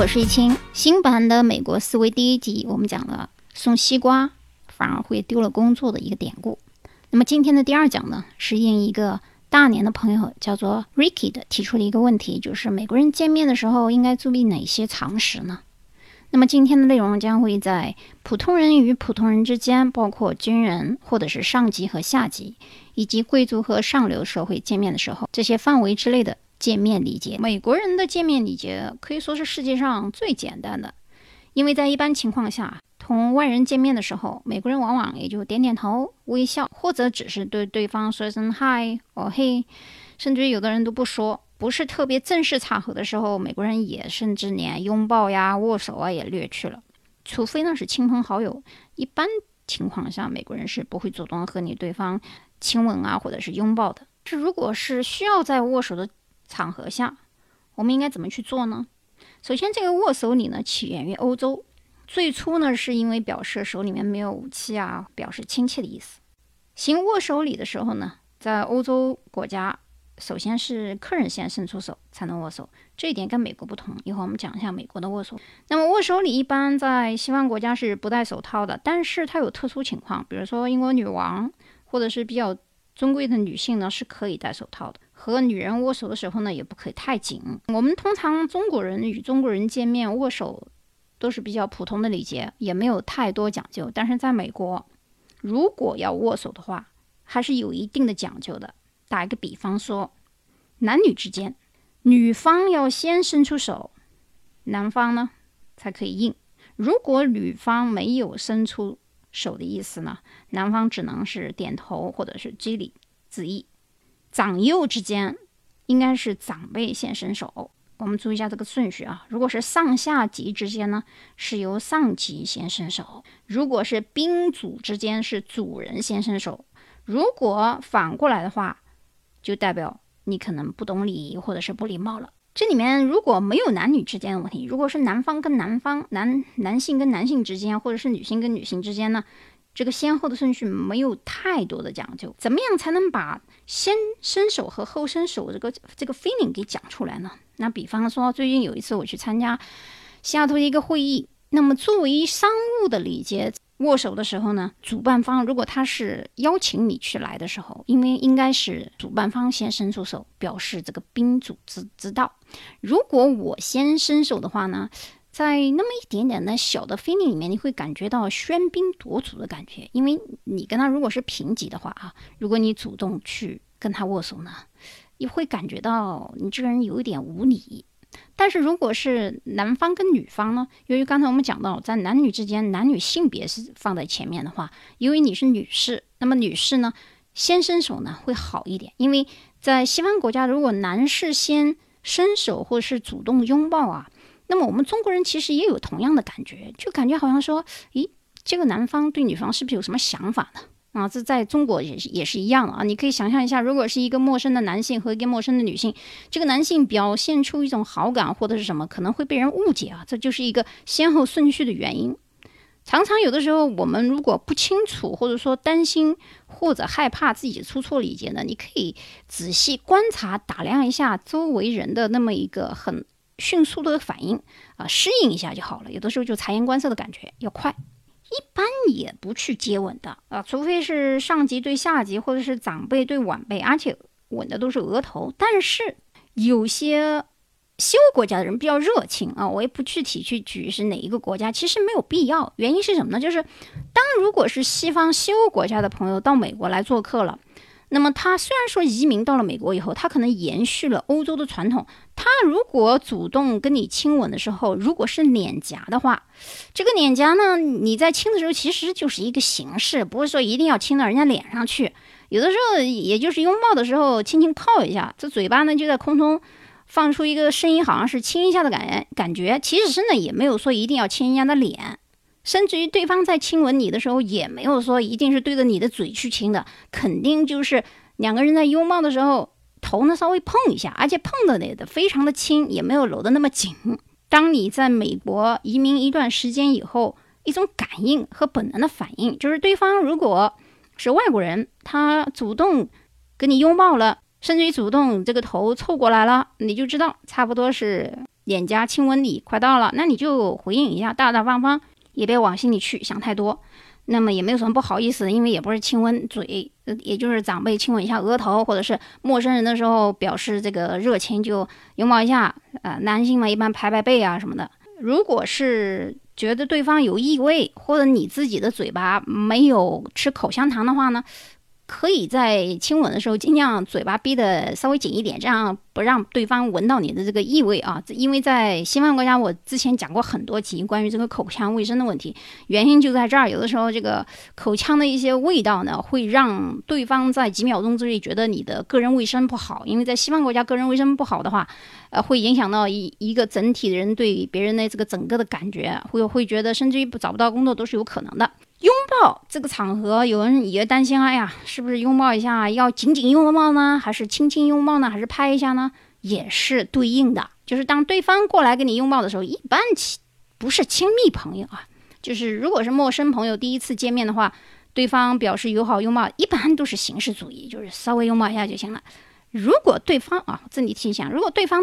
我是易清。新版的美国思维第一集，我们讲了送西瓜反而会丢了工作的一个典故。那么今天的第二讲呢，是应一个大连的朋友叫做 Ricky 的提出了一个问题，就是美国人见面的时候应该注意哪些常识呢？那么今天的内容将会在普通人与普通人之间，包括军人或者是上级和下级，以及贵族和上流社会见面的时候，这些范围之类的。见面礼节，美国人的见面礼节可以说是世界上最简单的，因为在一般情况下，同外人见面的时候，美国人往往也就点点头、微笑，或者只是对对方说一声 “hi” 或 “hey”，甚至有的人都不说。不是特别正式场合的时候，美国人也甚至连拥抱呀、握手啊也略去了，除非那是亲朋好友。一般情况下，美国人是不会主动和你对方亲吻啊，或者是拥抱的。这如果是需要在握手的。场合下，我们应该怎么去做呢？首先，这个握手礼呢起源于欧洲，最初呢是因为表示手里面没有武器啊，表示亲切的意思。行握手礼的时候呢，在欧洲国家，首先是客人先伸出手才能握手，这一点跟美国不同。一会儿我们讲一下美国的握手。那么握手礼一般在西方国家是不戴手套的，但是它有特殊情况，比如说英国女王或者是比较尊贵的女性呢是可以戴手套的。和女人握手的时候呢，也不可以太紧。我们通常中国人与中国人见面握手都是比较普通的礼节，也没有太多讲究。但是在美国，如果要握手的话，还是有一定的讲究的。打一个比方说，男女之间，女方要先伸出手，男方呢才可以应。如果女方没有伸出手的意思呢，男方只能是点头或者是鞠礼致意。长幼之间，应该是长辈先伸手。我们注意一下这个顺序啊。如果是上下级之间呢，是由上级先伸手；如果是宾主之间，是主人先伸手。如果反过来的话，就代表你可能不懂礼仪或者是不礼貌了。这里面如果没有男女之间的问题，如果是男方跟男方、男男性跟男性之间，或者是女性跟女性之间呢？这个先后的顺序没有太多的讲究，怎么样才能把先伸手和后伸手这个这个 feeling 给讲出来呢？那比方说，最近有一次我去参加西雅图一个会议，那么作为商务的礼节，握手的时候呢，主办方如果他是邀请你去来的时候，因为应该是主办方先伸出手，表示这个宾主之之道。如果我先伸手的话呢？在那么一点点的小的 feeling 里面，你会感觉到喧宾夺主的感觉，因为你跟他如果是平级的话啊，如果你主动去跟他握手呢，你会感觉到你这个人有一点无礼。但是如果是男方跟女方呢，由于刚才我们讲到在男女之间，男女性别是放在前面的话，因为你是女士，那么女士呢先伸手呢会好一点，因为在西方国家，如果男士先伸手或者是主动拥抱啊。那么我们中国人其实也有同样的感觉，就感觉好像说，咦，这个男方对女方是不是有什么想法呢？啊，这在中国也是也是一样的啊。你可以想象一下，如果是一个陌生的男性和一个陌生的女性，这个男性表现出一种好感或者是什么，可能会被人误解啊。这就是一个先后顺序的原因。常常有的时候，我们如果不清楚，或者说担心或者害怕自己出错礼节呢，你可以仔细观察打量一下周围人的那么一个很。迅速的反应啊，适应一下就好了。有的时候就察言观色的感觉要快，一般也不去接吻的啊，除非是上级对下级，或者是长辈对晚辈，而且吻的都是额头。但是有些西欧国家的人比较热情啊，我也不具体去举是哪一个国家，其实没有必要。原因是什么呢？就是当如果是西方西欧国家的朋友到美国来做客了。那么他虽然说移民到了美国以后，他可能延续了欧洲的传统。他如果主动跟你亲吻的时候，如果是脸颊的话，这个脸颊呢，你在亲的时候其实就是一个形式，不是说一定要亲到人家脸上去。有的时候也就是拥抱的时候轻轻靠一下，这嘴巴呢就在空中放出一个声音，好像是亲一下的感感觉。其实呢也没有说一定要亲人家的脸。甚至于对方在亲吻你的时候，也没有说一定是对着你的嘴去亲的，肯定就是两个人在拥抱的时候，头呢稍微碰一下，而且碰的那的非常的轻，也没有搂得那么紧。当你在美国移民一段时间以后，一种感应和本能的反应，就是对方如果是外国人，他主动跟你拥抱了，甚至于主动这个头凑过来了，你就知道差不多是脸颊亲吻你，快到了，那你就回应一下，大大方方，也别往心里去，想太多。那么也没有什么不好意思，因为也不是亲吻嘴，也就是长辈亲吻一下额头，或者是陌生人的时候表示这个热情就拥抱一下。呃，男性嘛，一般拍拍背啊什么的。如果是觉得对方有异味，或者你自己的嘴巴没有吃口香糖的话呢？可以在亲吻的时候尽量嘴巴闭得稍微紧一点，这样不让对方闻到你的这个异味啊。因为在西方国家，我之前讲过很多集关于这个口腔卫生的问题，原因就在这儿。有的时候这个口腔的一些味道呢，会让对方在几秒钟之内觉得你的个人卫生不好。因为在西方国家，个人卫生不好的话，呃，会影响到一一个整体的人对别人的这个整个的感觉，会会觉得甚至于不找不到工作都是有可能的。拥抱这个场合，有人也担心，哎呀，是不是拥抱一下要紧紧拥抱呢，还是轻轻拥抱呢，还是拍一下呢？也是对应的，就是当对方过来跟你拥抱的时候，一般亲不是亲密朋友啊，就是如果是陌生朋友第一次见面的话，对方表示友好拥抱，一般都是形式主义，就是稍微拥抱一下就行了。如果对方啊，这里提醒，如果对方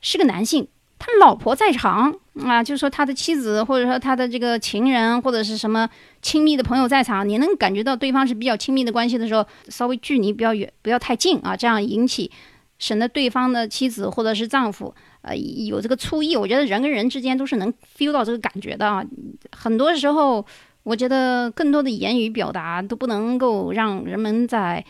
是个男性。他老婆在场啊，就是说他的妻子，或者说他的这个情人，或者是什么亲密的朋友在场，你能感觉到对方是比较亲密的关系的时候，稍微距离不要远，不要太近啊，这样引起省得对方的妻子或者是丈夫，呃，有这个醋意。我觉得人跟人之间都是能 feel 到这个感觉的啊。很多时候，我觉得更多的言语表达都不能够让人们在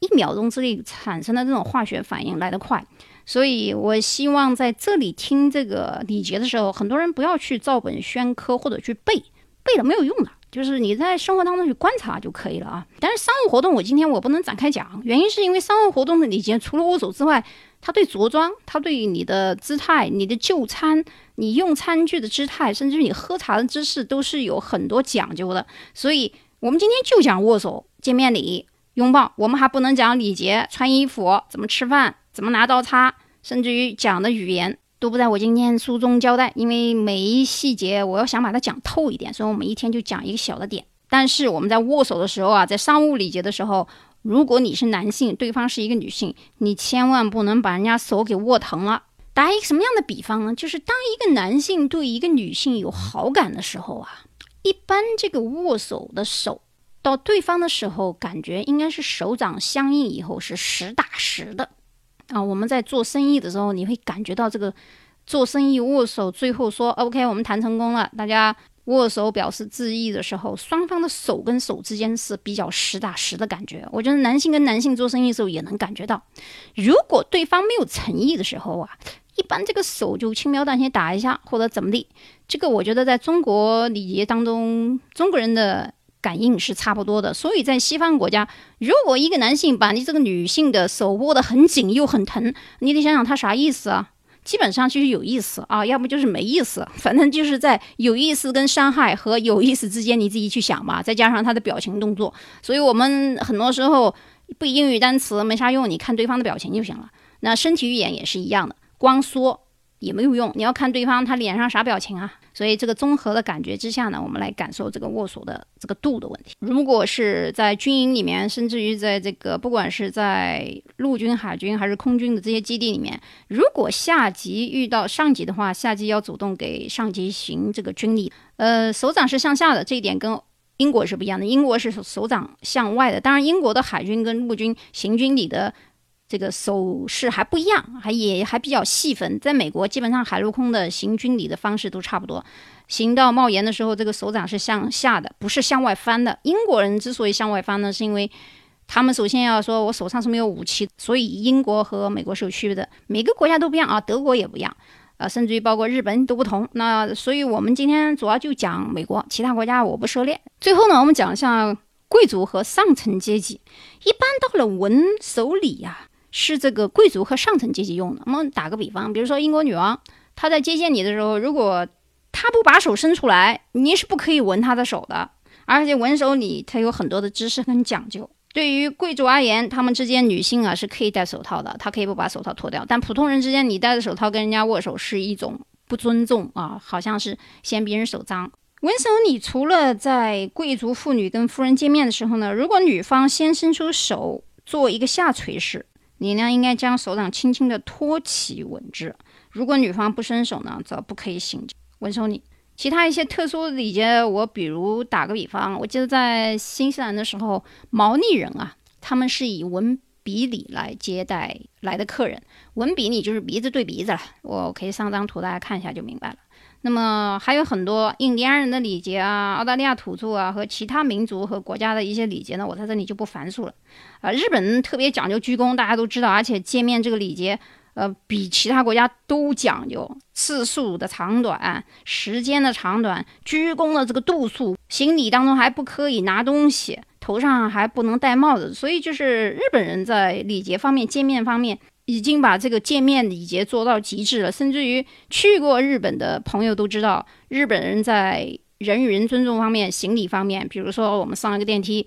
一秒钟之内产生的这种化学反应来得快。所以，我希望在这里听这个礼节的时候，很多人不要去照本宣科或者去背，背了没有用的。就是你在生活当中去观察就可以了啊。但是商务活动，我今天我不能展开讲，原因是因为商务活动的礼节除了握手之外，它对着装，它对你的姿态、你的就餐、你用餐具的姿态，甚至你喝茶的姿势，都是有很多讲究的。所以，我们今天就讲握手、见面礼、拥抱，我们还不能讲礼节、穿衣服、怎么吃饭。怎么拿刀叉，甚至于讲的语言都不在我今天书中交代，因为每一细节我要想把它讲透一点，所以我们一天就讲一个小的点。但是我们在握手的时候啊，在商务礼节的时候，如果你是男性，对方是一个女性，你千万不能把人家手给握疼了。打一个什么样的比方呢？就是当一个男性对一个女性有好感的时候啊，一般这个握手的手到对方的时候，感觉应该是手掌相应以后是实打实的。啊，我们在做生意的时候，你会感觉到这个做生意握手，最后说 OK，我们谈成功了，大家握手表示致意的时候，双方的手跟手之间是比较实打实的感觉。我觉得男性跟男性做生意的时候也能感觉到，如果对方没有诚意的时候啊，一般这个手就轻描淡写打一下或者怎么地。这个我觉得在中国礼节当中，中国人的。感应是差不多的，所以在西方国家，如果一个男性把你这个女性的手握得很紧又很疼，你得想想他啥意思啊？基本上就是有意思啊，要不就是没意思，反正就是在有意思跟伤害和有意思之间，你自己去想吧。再加上他的表情动作，所以我们很多时候背英语单词没啥用，你看对方的表情就行了。那身体语言也是一样的，光说。也没有用，你要看对方他脸上啥表情啊。所以这个综合的感觉之下呢，我们来感受这个握手的这个度的问题。如果是在军营里面，甚至于在这个不管是在陆军、海军还是空军的这些基地里面，如果下级遇到上级的话，下级要主动给上级行这个军礼。呃，手掌是向下的，这一点跟英国是不一样的。英国是手掌向外的，当然英国的海军跟陆军行军礼的。这个手势还不一样，还也还比较细分。在美国，基本上海陆空的行军礼的方式都差不多。行到帽檐的时候，这个手掌是向下的，不是向外翻的。英国人之所以向外翻呢，是因为他们首先要说我手上是没有武器，所以英国和美国是有区别的。每个国家都不一样啊，德国也不一样，啊，甚至于包括日本都不同。那所以我们今天主要就讲美国，其他国家我不涉猎。最后呢，我们讲一下贵族和上层阶级。一般到了文手礼呀。是这个贵族和上层阶级用的。我们打个比方，比如说英国女王，她在接见你的时候，如果她不把手伸出来，你是不可以闻她的手的。而且闻手礼它有很多的知识跟讲究。对于贵族而言，他们之间女性啊是可以戴手套的，她可以不把手套脱掉。但普通人之间，你戴着手套跟人家握手是一种不尊重啊，好像是嫌别人手脏。闻手礼除了在贵族妇女跟夫人见面的时候呢，如果女方先伸出手做一个下垂式。你呢，应该将手掌轻轻地托起吻之。如果女方不伸手呢，则不可以行吻手礼。其他一些特殊的礼节，我比如打个比方，我记得在新西兰的时候，毛利人啊，他们是以吻比礼来接待来的客人。吻比礼就是鼻子对鼻子了，我可以上张图大家看一下就明白了。那么还有很多印第安人的礼节啊，澳大利亚土著啊和其他民族和国家的一些礼节呢，我在这里就不繁述了。啊，日本人特别讲究鞠躬，大家都知道，而且见面这个礼节。呃，比其他国家都讲究次数的长短、时间的长短、鞠躬的这个度数，行礼当中还不可以拿东西，头上还不能戴帽子。所以就是日本人在礼节方面、见面方面已经把这个见面礼节做到极致了。甚至于去过日本的朋友都知道，日本人在人与人尊重方面、行礼方面，比如说我们上一个电梯。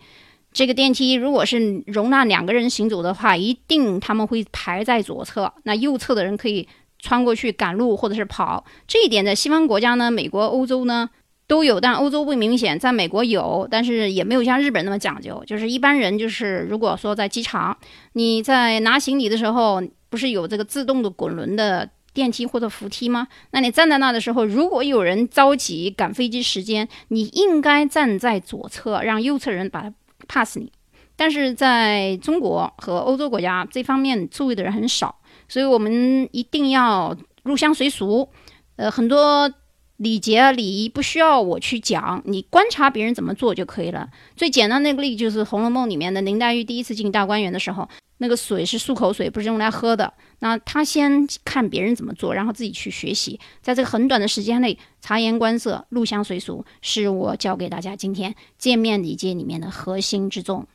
这个电梯如果是容纳两个人行走的话，一定他们会排在左侧，那右侧的人可以穿过去赶路或者是跑。这一点在西方国家呢，美国、欧洲呢都有，但欧洲不明显，在美国有，但是也没有像日本那么讲究。就是一般人就是如果说在机场，你在拿行李的时候，不是有这个自动的滚轮的电梯或者扶梯吗？那你站在那的时候，如果有人着急赶飞机时间，你应该站在左侧，让右侧人把它。pass 你，但是在中国和欧洲国家这方面注意的人很少，所以我们一定要入乡随俗。呃，很多礼节啊礼仪不需要我去讲，你观察别人怎么做就可以了。最简单那个例就是《红楼梦》里面的林黛玉第一次进大观园的时候。那个水是漱口水，不是用来喝的。那他先看别人怎么做，然后自己去学习，在这个很短的时间内察言观色、入乡随俗，是我教给大家今天见面礼节里面的核心之重。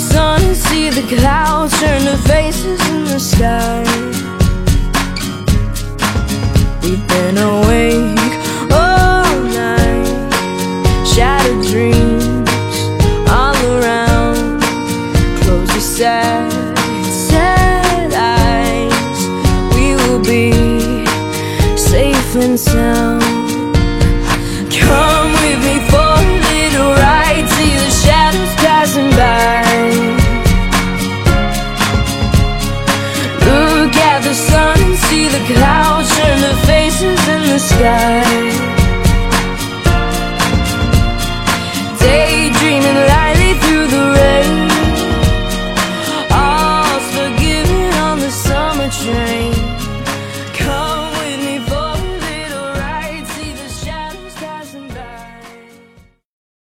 sun and see the clouds turn to faces in the sky. We've been away. see the clouds and the faces in the sky.